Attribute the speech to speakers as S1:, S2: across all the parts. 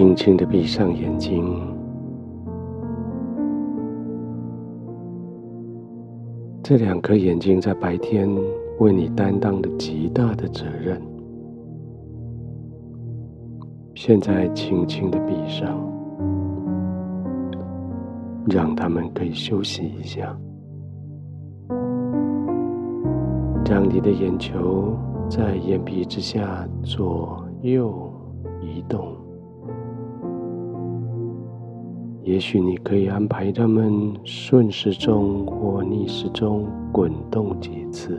S1: 轻轻的闭上眼睛，这两颗眼睛在白天为你担当了极大的责任，现在轻轻的闭上，让他们可以休息一下，让你的眼球在眼皮之下左右移动。也许你可以安排他们顺时钟或逆时钟滚动几次。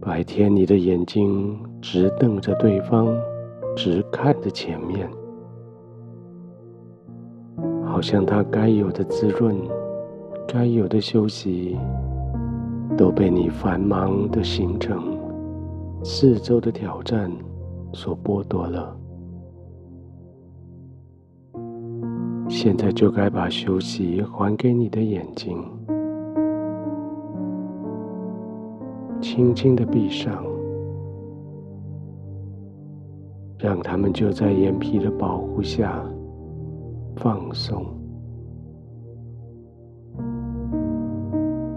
S1: 白天你的眼睛直瞪着对方，直看着前面，好像他该有的滋润、该有的休息，都被你繁忙的行程、四周的挑战。所剥夺了，现在就该把休息还给你的眼睛，轻轻的闭上，让他们就在眼皮的保护下放松，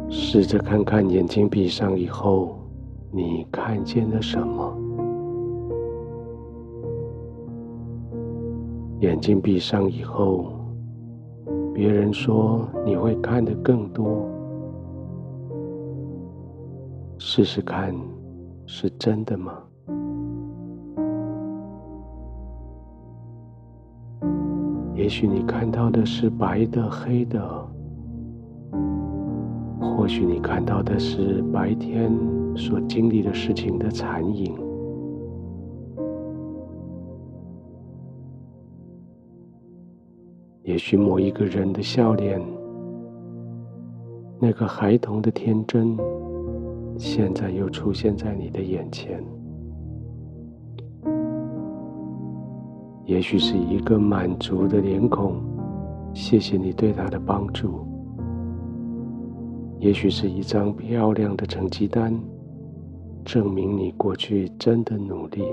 S1: 试着看看眼睛闭上以后，你看见了什么？眼睛闭上以后，别人说你会看得更多。试试看，是真的吗？也许你看到的是白的、黑的，或许你看到的是白天所经历的事情的残影。也许某一个人的笑脸，那个孩童的天真，现在又出现在你的眼前。也许是一个满足的脸孔，谢谢你对他的帮助。也许是一张漂亮的成绩单，证明你过去真的努力。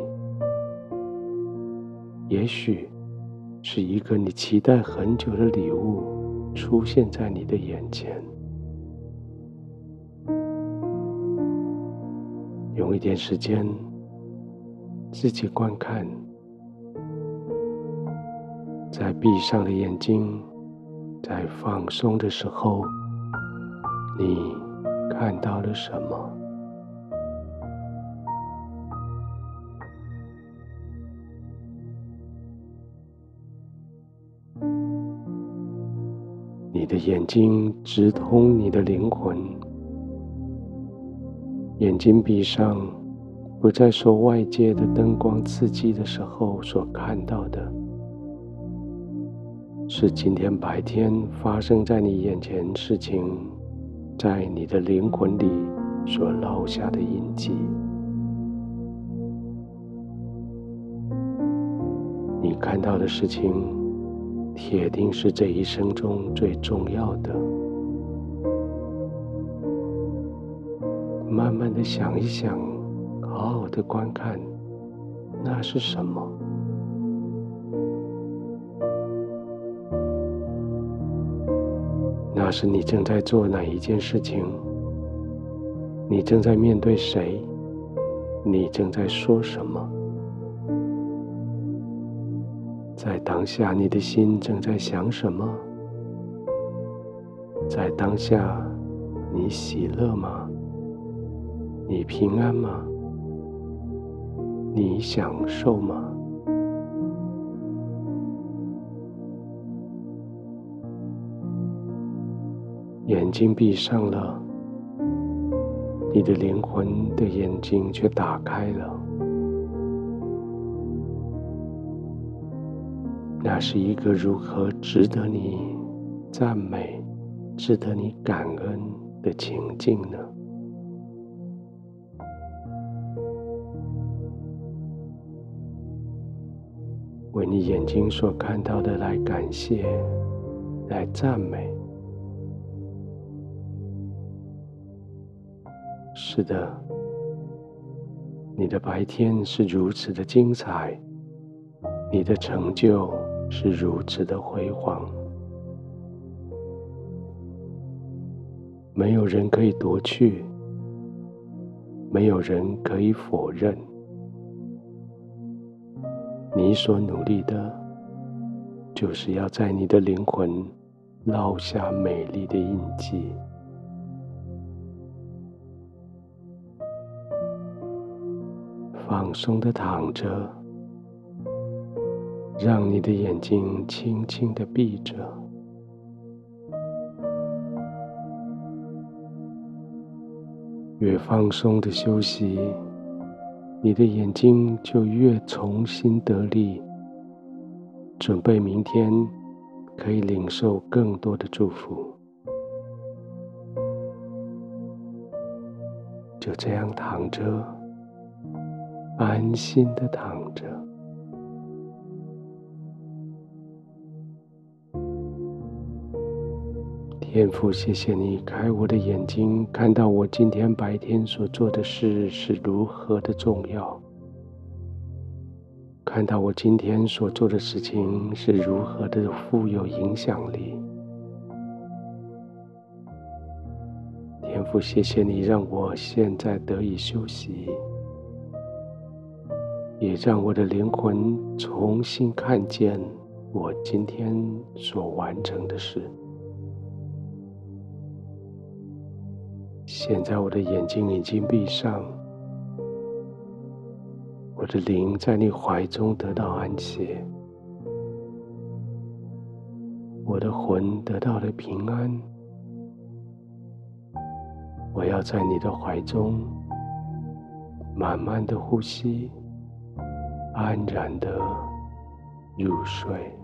S1: 也许。是一个你期待很久的礼物出现在你的眼前。用一点时间自己观看，在闭上的眼睛，在放松的时候，你看到了什么？你的眼睛直通你的灵魂，眼睛闭上，不再受外界的灯光刺激的时候所看到的，是今天白天发生在你眼前事情，在你的灵魂里所留下的印记。你看到的事情。铁定是这一生中最重要的。慢慢的想一想，好好的观看，那是什么？那是你正在做哪一件事情？你正在面对谁？你正在说什么？在当下，你的心正在想什么？在当下，你喜乐吗？你平安吗？你享受吗？眼睛闭上了，你的灵魂的眼睛却打开了。那是一个如何值得你赞美、值得你感恩的情境呢？为你眼睛所看到的来感谢、来赞美。是的，你的白天是如此的精彩，你的成就是如此的辉煌，没有人可以夺去，没有人可以否认。你所努力的，就是要在你的灵魂烙下美丽的印记。放松的躺着，让你的眼睛轻轻的闭着。越放松的休息。你的眼睛就越重新得力，准备明天可以领受更多的祝福。就这样躺着，安心的躺着。天父，谢谢你开我的眼睛，看到我今天白天所做的事是如何的重要，看到我今天所做的事情是如何的富有影响力。天父，谢谢你让我现在得以休息，也让我的灵魂重新看见我今天所完成的事。现在我的眼睛已经闭上，我的灵在你怀中得到安歇，我的魂得到了平安。我要在你的怀中慢慢的呼吸，安然的入睡。